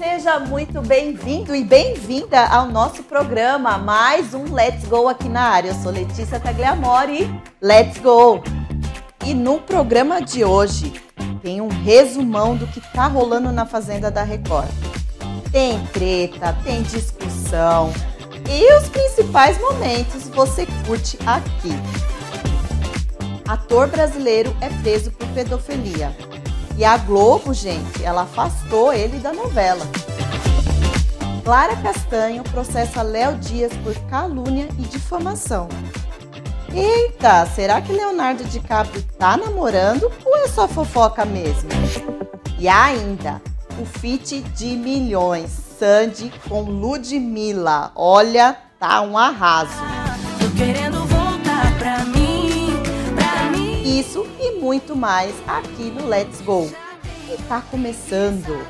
Seja muito bem-vindo e bem-vinda ao nosso programa, mais um Let's Go aqui na área. Eu sou Letícia Tagliamori, Let's Go! E no programa de hoje tem um resumão do que tá rolando na Fazenda da Record. Tem treta, tem discussão e os principais momentos você curte aqui. Ator brasileiro é preso por pedofilia. E a Globo, gente, ela afastou ele da novela. Clara Castanho processa Léo Dias por calúnia e difamação. Eita, será que Leonardo DiCaprio tá namorando ou é só fofoca mesmo? E ainda, o feat de milhões, Sandy com Ludmilla. Olha, tá um arraso. Tô querendo voltar pra mim, pra mim. Isso muito mais aqui no Let's Go. E tá começando.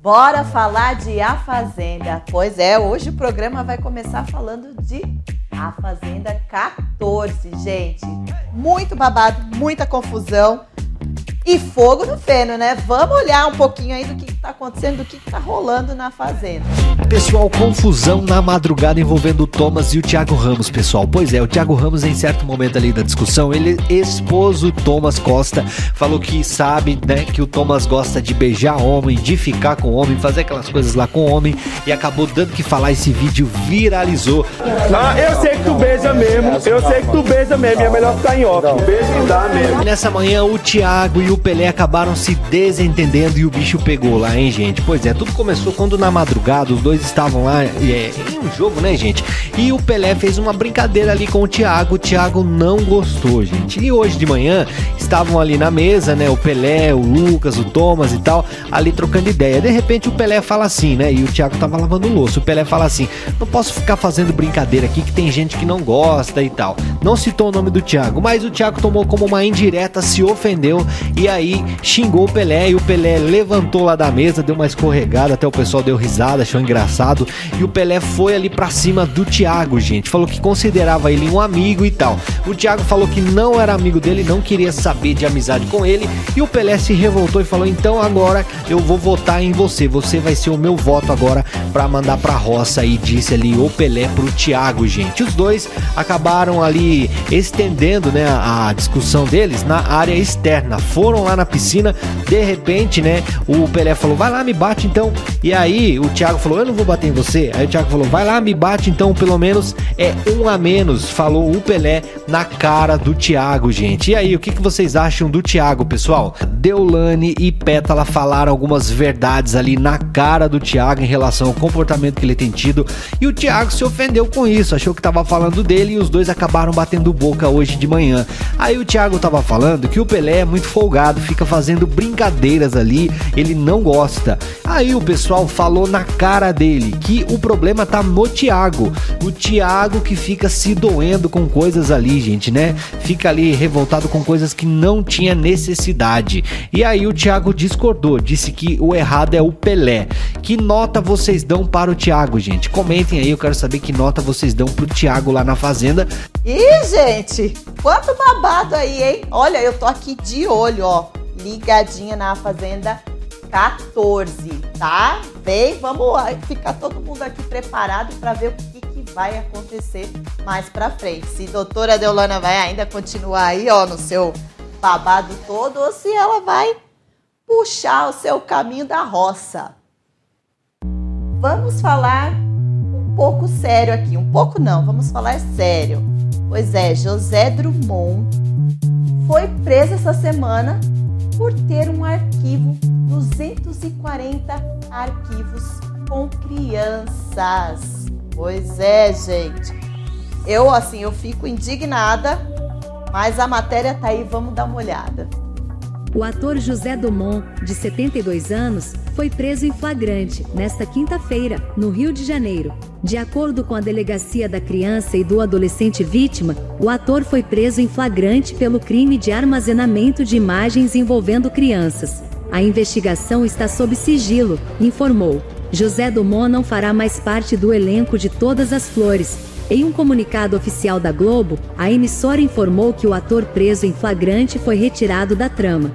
Bora falar de A Fazenda. Pois é, hoje o programa vai começar falando de A Fazenda 14, gente. Muito babado, muita confusão e fogo no feno, né? Vamos olhar um pouquinho aí do que está acontecendo, do que está rolando na Fazenda. Pessoal, confusão na madrugada envolvendo o Thomas e o Thiago Ramos, pessoal. Pois é, o Thiago Ramos, em certo momento ali da discussão, ele expôs o Thomas Costa, falou que sabe, né, que o Thomas gosta de beijar homem, de ficar com homem, fazer aquelas coisas lá com homem, e acabou dando que falar. Esse vídeo viralizou. Ah, eu sei que tu beija mesmo, eu sei que tu beija mesmo, é melhor ficar em off. Beijo e dá mesmo. Nessa manhã, o Thiago e o Pelé acabaram se desentendendo e o bicho pegou lá, hein, gente? Pois é, tudo começou quando na madrugada os dois estavam lá é, em um jogo, né, gente? E o Pelé fez uma brincadeira ali com o Thiago. O Thiago não gostou, gente. E hoje de manhã estavam ali na mesa, né? O Pelé, o Lucas, o Thomas e tal, ali trocando ideia. De repente o Pelé fala assim, né? E o Thiago tava lavando louça. O Pelé fala assim: não posso ficar fazendo brincadeira aqui que tem gente que não gosta e tal. Não citou o nome do Thiago, mas o Thiago tomou como uma indireta, se ofendeu e aí xingou o Pelé. E o Pelé levantou lá da mesa, deu uma escorregada, até o pessoal deu risada, achou engraçado. E o Pelé foi ali pra cima do Thiago, gente. Falou que considerava ele um amigo e tal. O Thiago falou que não era amigo dele, não queria saber de amizade com ele. E o Pelé se revoltou e falou: então agora eu vou votar em você. Você vai ser o meu voto agora para mandar pra roça. E disse ali o Pelé pro Thiago, gente. Os dois acabaram ali estendendo né, a discussão deles na área externa. Foram lá na piscina, de repente, né? O Pelé falou: vai lá, me bate então. E aí o Thiago falou: eu não vou bater em você. Aí o Thiago falou: vai lá, me bate então, pelo menos é um a menos. Falou o Pelé na cara do Thiago, gente. E aí, o que, que vocês acham do Thiago, pessoal? Deolane e Pétala falaram algumas verdades ali na cara do Thiago em relação ao comportamento que ele tem tido. E o Thiago se ofendeu com isso, achou que tava falando dele e os dois acabaram batendo boca hoje de manhã. Aí o Thiago tava falando que o Pelé é muito folgado, fica fazendo brincadeiras ali, ele não gosta. Aí o pessoal falou na cara dele que o problema tá no Thiago. O Thiago que fica se doendo com coisas ali, gente, né? Fica ali revoltado com coisas que não tinha necessidade. E aí o Thiago discordou, disse que o errado é o Pelé. Que nota vocês dão para o Thiago, gente? Comentem aí, eu quero saber que nota vocês dão pro Thiago lá na fazenda. Ih, gente, quanto babado aí, hein? Olha, eu tô aqui de olho, ó, ligadinha na fazenda 14, tá? Vem, vamos ficar todo mundo aqui preparado para ver o que, que vai acontecer mais para frente. Se doutora Deolana vai ainda continuar aí, ó, no seu babado todo, ou se ela vai puxar o seu caminho da roça. Vamos falar um pouco sério aqui, um pouco não, vamos falar sério. Pois é, José Drummond foi preso essa semana por ter um arquivo 240 arquivos com crianças. Pois é, gente. Eu assim, eu fico indignada, mas a matéria tá aí, vamos dar uma olhada. O ator José Dumont, de 72 anos, foi preso em flagrante nesta quinta-feira, no Rio de Janeiro. De acordo com a Delegacia da Criança e do Adolescente Vítima, o ator foi preso em flagrante pelo crime de armazenamento de imagens envolvendo crianças. A investigação está sob sigilo, informou. José Dumont não fará mais parte do elenco de Todas as Flores. Em um comunicado oficial da Globo, a emissora informou que o ator preso em flagrante foi retirado da trama.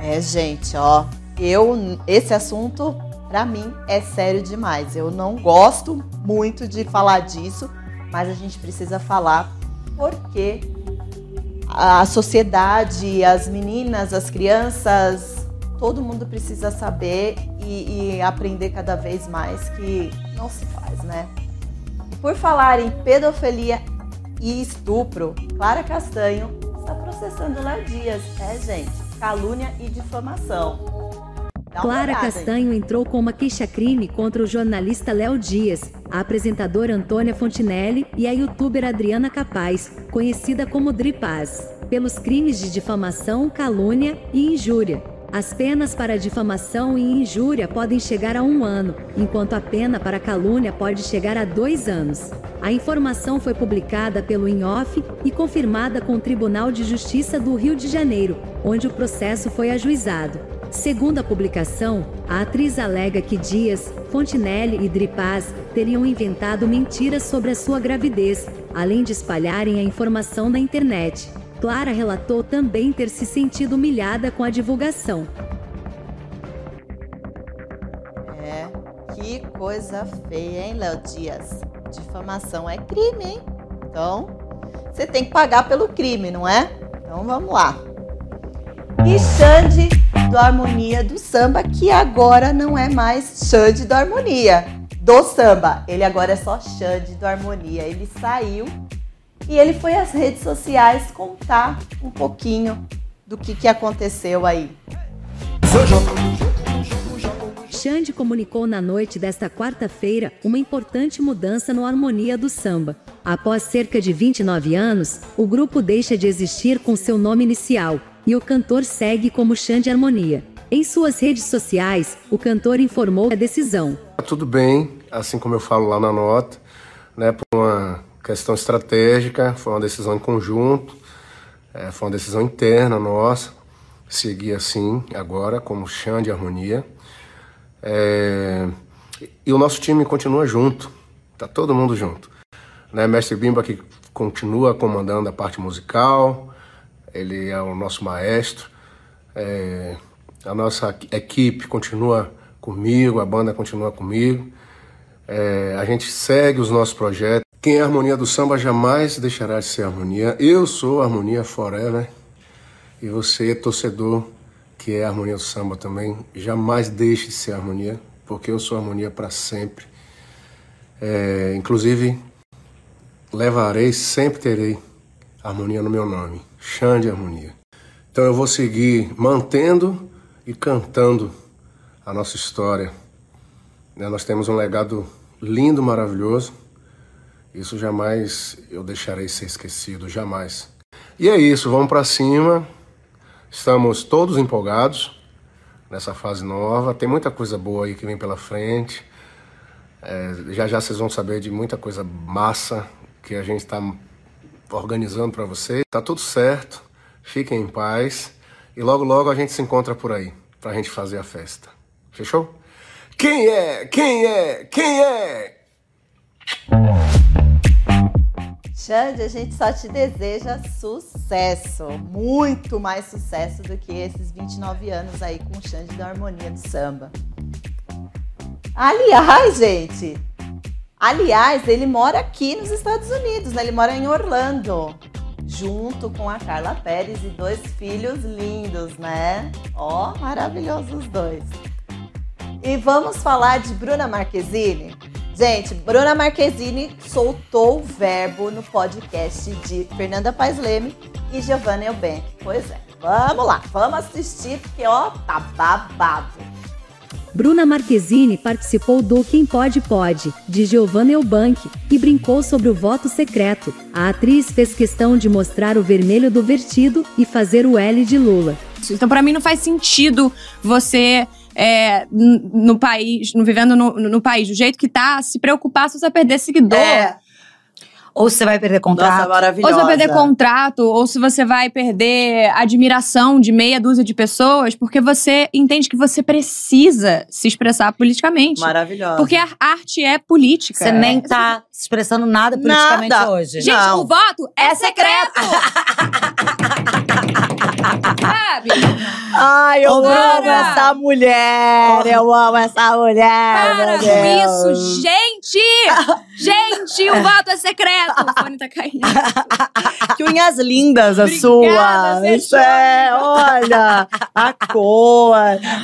É, gente, ó, eu esse assunto para mim é sério demais. Eu não gosto muito de falar disso, mas a gente precisa falar porque a sociedade, as meninas, as crianças, todo mundo precisa saber e, e aprender cada vez mais que não se faz, né? Por falar em pedofilia e estupro, Clara Castanho está processando Léo Dias, é, gente? Calúnia e difamação. Clara Castanho entrou com uma queixa-crime contra o jornalista Léo Dias, a apresentadora Antônia Fontinelli e a youtuber Adriana Capaz, conhecida como Dripaz, pelos crimes de difamação, calúnia e injúria. As penas para difamação e injúria podem chegar a um ano, enquanto a pena para calúnia pode chegar a dois anos. A informação foi publicada pelo INOF e confirmada com o Tribunal de Justiça do Rio de Janeiro, onde o processo foi ajuizado. Segundo a publicação, a atriz alega que Dias, Fontinelli e Dripaz teriam inventado mentiras sobre a sua gravidez, além de espalharem a informação na internet. Clara relatou também ter se sentido humilhada com a divulgação. É, que coisa feia, hein, Léo Dias? Difamação é crime, hein? Então, você tem que pagar pelo crime, não é? Então vamos lá. E Xande do Harmonia do Samba, que agora não é mais Xande do Harmonia do Samba. Ele agora é só Xande do Harmonia. Ele saiu e ele foi às redes sociais contar um pouquinho do que, que aconteceu aí. Xande comunicou na noite desta quarta-feira uma importante mudança no Harmonia do Samba. Após cerca de 29 anos, o grupo deixa de existir com seu nome inicial, e o cantor segue como Xande Harmonia. Em suas redes sociais, o cantor informou a decisão. Tá tudo bem, assim como eu falo lá na nota, né, por uma questão estratégica, foi uma decisão em conjunto, é, foi uma decisão interna nossa, seguir assim agora como chão de harmonia. É, e o nosso time continua junto, tá todo mundo junto. Né? Mestre Bimba que continua comandando a parte musical, ele é o nosso maestro. É, a nossa equipe continua comigo, a banda continua comigo. É, a gente segue os nossos projetos. Quem é harmonia do samba jamais deixará de ser harmonia. Eu sou harmonia forever. E você, torcedor, que é harmonia do samba também, jamais deixe de ser harmonia, porque eu sou harmonia para sempre. É, inclusive, levarei, sempre terei harmonia no meu nome, Xande Harmonia. Então eu vou seguir mantendo e cantando a nossa história. Né, nós temos um legado lindo, maravilhoso isso jamais eu deixarei ser esquecido, jamais. E é isso, vamos para cima. Estamos todos empolgados nessa fase nova. Tem muita coisa boa aí que vem pela frente. É, já já vocês vão saber de muita coisa massa que a gente está organizando para vocês. Tá tudo certo. Fiquem em paz. E logo logo a gente se encontra por aí para a gente fazer a festa. Fechou? Quem é? Quem é? Quem é? Xande, a gente só te deseja sucesso, muito mais sucesso do que esses 29 anos aí com o Xande da Harmonia do Samba. Aliás, gente, aliás, ele mora aqui nos Estados Unidos, né? Ele mora em Orlando, junto com a Carla Pérez e dois filhos lindos, né? Ó, oh, maravilhosos os dois. E vamos falar de Bruna Marquezine? Gente, Bruna Marquezine soltou o verbo no podcast de Fernanda Paes Leme e Giovanna Eubank. Pois é, vamos lá, vamos assistir porque ó, tá babado. Bruna Marquezine participou do Quem Pode Pode, de Giovanna Eubank, e brincou sobre o voto secreto. A atriz fez questão de mostrar o vermelho do vertido e fazer o L de Lula. Então, para mim, não faz sentido você é, no país, no, vivendo no, no, país do jeito que tá, se preocupar se você perder seguidor. É. Ou se você vai perder contrato. Nossa, Ou maravilhosa. se vai perder contrato, ou se você vai perder admiração de meia dúzia de pessoas, porque você entende que você precisa se expressar politicamente. Maravilhosa. Porque a arte é política. Você nem tá se expressando nada politicamente Nada. hoje. Gente, Não. o voto é secreto! Sabe? Ai, eu Para! amo essa mulher. Eu amo essa mulher. Para com isso, gente! Gente, o voto é secreto! O fone tá caindo. Que unhas lindas as Obrigada, suas. fechou. É, olha, a cor.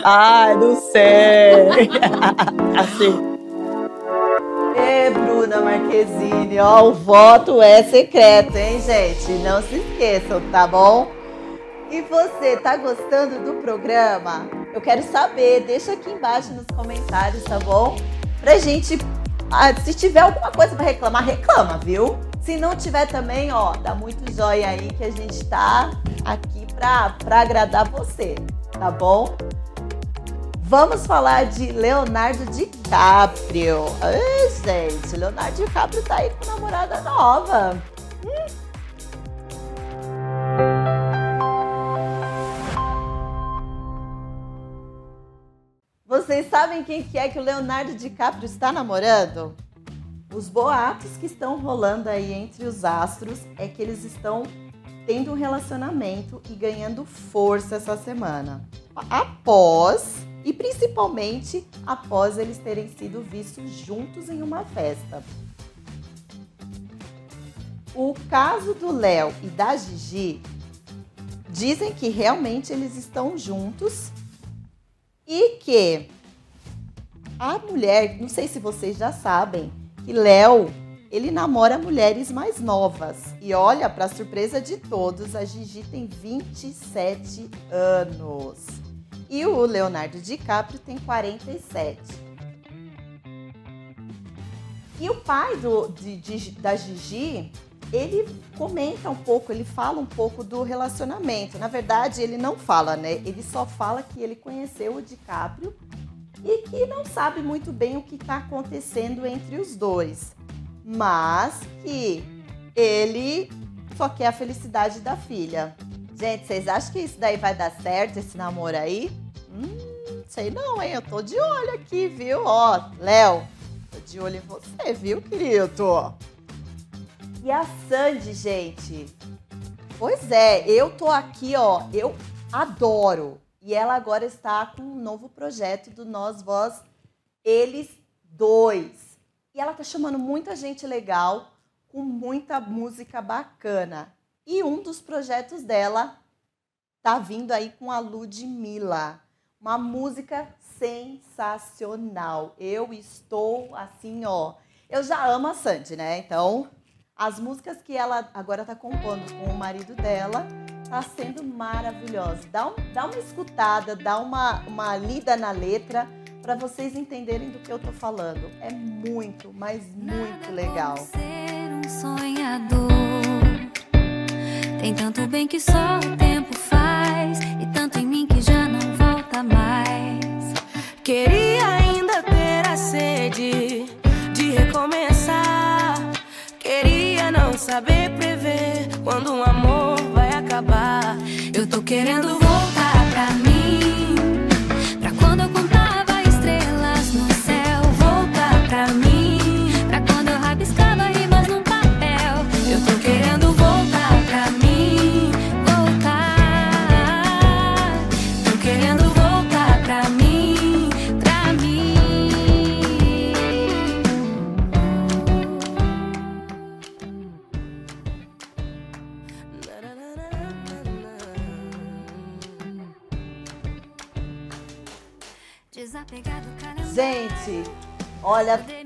Ai, não sei. Assim. É, Bruna Marquezine, ó, o voto é secreto, hein, gente? Não se esqueçam, tá bom? E você, tá gostando do programa? Eu quero saber, deixa aqui embaixo nos comentários, tá bom? Pra gente, ah, se tiver alguma coisa pra reclamar, reclama, viu? Se não tiver também, ó, dá muito joia aí que a gente tá aqui pra, pra agradar você, tá bom? Vamos falar de Leonardo DiCaprio. Ai, gente, Leonardo DiCaprio tá aí com namorada nova. Sabem quem que é que o Leonardo DiCaprio está namorando? Os boatos que estão rolando aí entre os astros é que eles estão tendo um relacionamento e ganhando força essa semana. Após, e principalmente após eles terem sido vistos juntos em uma festa. O caso do Léo e da Gigi dizem que realmente eles estão juntos e que a mulher, não sei se vocês já sabem, que Léo, ele namora mulheres mais novas. E olha, para surpresa de todos, a Gigi tem 27 anos. E o Leonardo DiCaprio tem 47. E o pai do, de- de- da Gigi, ele comenta um pouco, ele fala um pouco do relacionamento. Na verdade, ele não fala, né? Ele só fala que ele conheceu o DiCaprio e que não sabe muito bem o que está acontecendo entre os dois, mas que ele só quer a felicidade da filha. Gente, vocês acham que isso daí vai dar certo, esse namoro aí? Hum, sei não, hein? Eu tô de olho aqui, viu? Ó, Léo, tô de olho em você, viu, querido? E a Sandy, gente? Pois é, eu tô aqui, ó, eu adoro. E ela agora está com um novo projeto do Nós Voz Eles Dois. E ela tá chamando muita gente legal, com muita música bacana. E um dos projetos dela tá vindo aí com a Ludmilla. Uma música sensacional. Eu estou assim, ó. Eu já amo a Sandy, né? Então, as músicas que ela agora tá compondo com o marido dela tá sendo maravilhosa. Dá, um- dá uma escutada, dá uma, uma lida na letra para vocês entenderem do que eu tô falando. É muito, mas muito legal. Ser um sonhador. Tem tanto bem que só o tempo faz e tanto em mim que já não volta mais. Queria ainda ter a sede de recomeçar. Queria não saber prever quando um amor tô querendo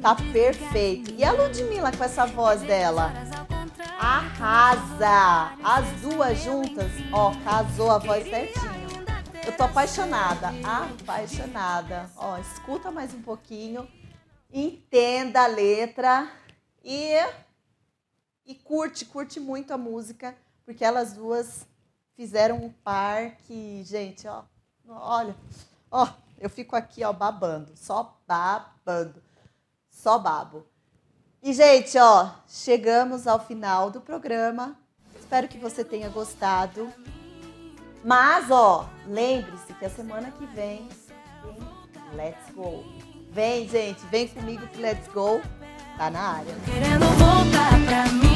tá perfeito. E a Ludmilla com essa voz dela? Arrasa! As duas juntas, ó, casou a voz certinho. Eu tô apaixonada, apaixonada. Ó, escuta mais um pouquinho, entenda a letra e e curte, curte muito a música, porque elas duas fizeram um par que, gente, ó, olha, ó, eu fico aqui, ó, babando, só babando, só babo. E, gente, ó, chegamos ao final do programa. Espero que você tenha gostado. Mas, ó, lembre-se que a semana que vem tem Let's Go. Vem, gente, vem comigo que Let's Go tá na área. Querendo voltar pra mim.